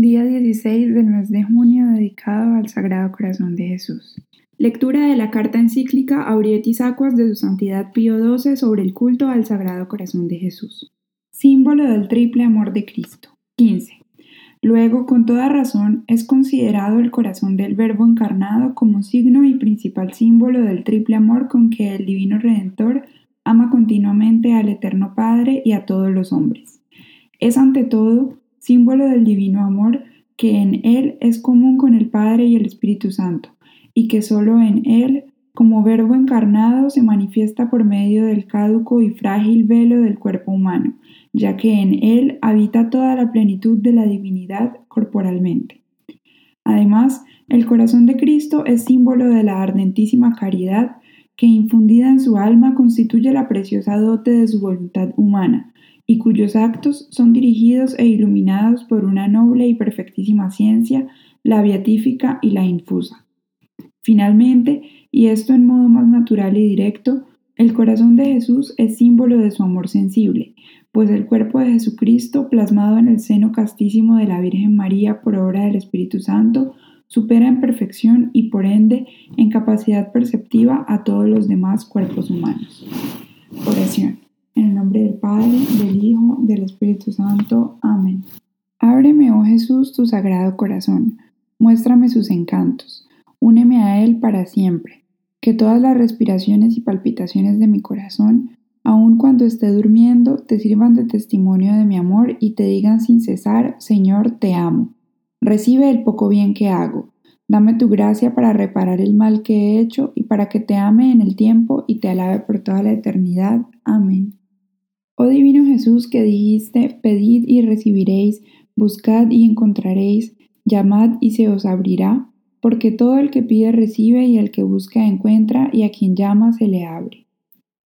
Día 16 del mes de junio dedicado al Sagrado Corazón de Jesús. Lectura de la carta encíclica Aurietis Aquas de su Santidad Pío XII sobre el culto al Sagrado Corazón de Jesús. Símbolo del triple amor de Cristo. 15. Luego, con toda razón, es considerado el corazón del Verbo encarnado como signo y principal símbolo del triple amor con que el Divino Redentor ama continuamente al Eterno Padre y a todos los hombres. Es ante todo símbolo del divino amor que en Él es común con el Padre y el Espíritu Santo, y que sólo en Él, como verbo encarnado, se manifiesta por medio del caduco y frágil velo del cuerpo humano, ya que en Él habita toda la plenitud de la divinidad corporalmente. Además, el corazón de Cristo es símbolo de la ardentísima caridad que infundida en su alma constituye la preciosa dote de su voluntad humana, y cuyos actos son dirigidos e iluminados por una noble y perfectísima ciencia, la beatífica y la infusa. Finalmente, y esto en modo más natural y directo, el corazón de Jesús es símbolo de su amor sensible, pues el cuerpo de Jesucristo, plasmado en el seno castísimo de la Virgen María por obra del Espíritu Santo, supera en perfección y por ende en capacidad perceptiva a todos los demás cuerpos humanos. Oración. En el nombre del Padre, del Hijo, del Espíritu Santo. Amén. Ábreme, oh Jesús, tu sagrado corazón. Muéstrame sus encantos. Úneme a Él para siempre. Que todas las respiraciones y palpitaciones de mi corazón, aun cuando esté durmiendo, te sirvan de testimonio de mi amor y te digan sin cesar, Señor, te amo. Recibe el poco bien que hago. Dame tu gracia para reparar el mal que he hecho y para que te ame en el tiempo y te alabe por toda la eternidad. Amén. Divino Jesús que dijiste, pedid y recibiréis, buscad y encontraréis, llamad y se os abrirá, porque todo el que pide recibe y el que busca encuentra y a quien llama se le abre.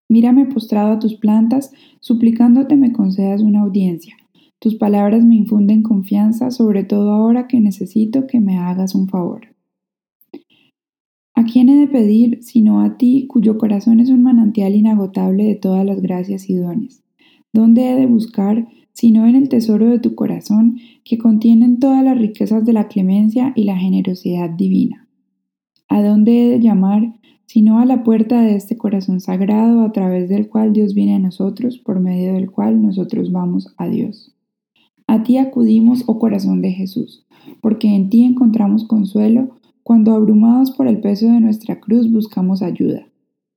Mírame postrado a tus plantas, suplicándote me concedas una audiencia. Tus palabras me infunden confianza, sobre todo ahora que necesito que me hagas un favor. ¿A quién he de pedir sino a ti, cuyo corazón es un manantial inagotable de todas las gracias y dones? ¿Dónde he de buscar sino en el tesoro de tu corazón que contienen todas las riquezas de la clemencia y la generosidad divina? ¿A dónde he de llamar sino a la puerta de este corazón sagrado a través del cual Dios viene a nosotros, por medio del cual nosotros vamos a Dios? A ti acudimos, oh corazón de Jesús, porque en ti encontramos consuelo cuando abrumados por el peso de nuestra cruz buscamos ayuda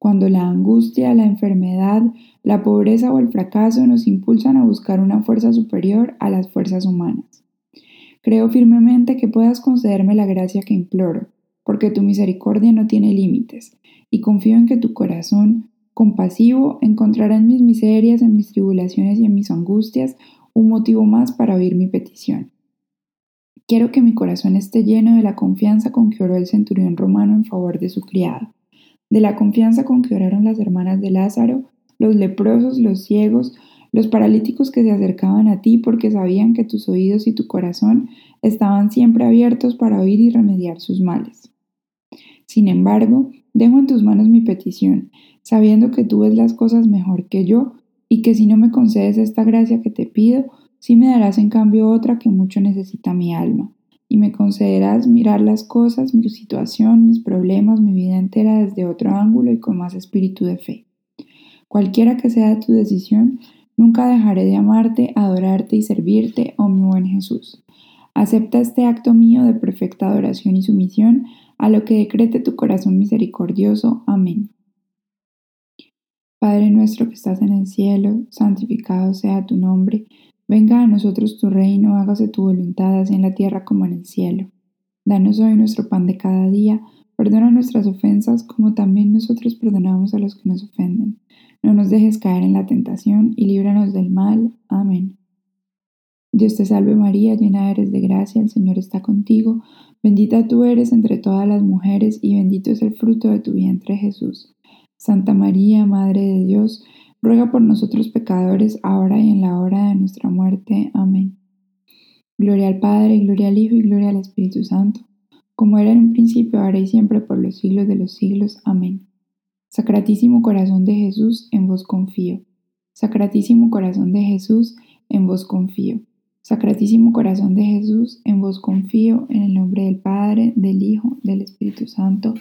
cuando la angustia, la enfermedad, la pobreza o el fracaso nos impulsan a buscar una fuerza superior a las fuerzas humanas. Creo firmemente que puedas concederme la gracia que imploro, porque tu misericordia no tiene límites, y confío en que tu corazón, compasivo, encontrará en mis miserias, en mis tribulaciones y en mis angustias un motivo más para oír mi petición. Quiero que mi corazón esté lleno de la confianza con que oró el centurión romano en favor de su criado de la confianza con que oraron las hermanas de Lázaro, los leprosos, los ciegos, los paralíticos que se acercaban a ti porque sabían que tus oídos y tu corazón estaban siempre abiertos para oír y remediar sus males. Sin embargo, dejo en tus manos mi petición, sabiendo que tú ves las cosas mejor que yo y que si no me concedes esta gracia que te pido, sí me darás en cambio otra que mucho necesita mi alma, y me concederás mirar las cosas, mi situación, mis problemas, mi vida entera desde otro ángulo y con más espíritu de fe. Cualquiera que sea tu decisión, nunca dejaré de amarte, adorarte y servirte, oh mi buen Jesús. Acepta este acto mío de perfecta adoración y sumisión a lo que decrete tu corazón misericordioso. Amén. Padre nuestro que estás en el cielo, santificado sea tu nombre Venga a nosotros tu reino, hágase tu voluntad, así en la tierra como en el cielo. Danos hoy nuestro pan de cada día, perdona nuestras ofensas como también nosotros perdonamos a los que nos ofenden. No nos dejes caer en la tentación y líbranos del mal. Amén. Dios te salve María, llena eres de gracia, el Señor está contigo, bendita tú eres entre todas las mujeres y bendito es el fruto de tu vientre Jesús. Santa María, Madre de Dios, ruega por nosotros pecadores, ahora y en la hora de nuestra muerte. Amén. Gloria al Padre, gloria al Hijo y gloria al Espíritu Santo, como era en un principio, ahora y siempre, por los siglos de los siglos. Amén. Sacratísimo corazón de Jesús, en vos confío. Sacratísimo corazón de Jesús, en vos confío. Sacratísimo Corazón de Jesús, en vos confío, en el nombre del Padre, del Hijo, del Espíritu Santo.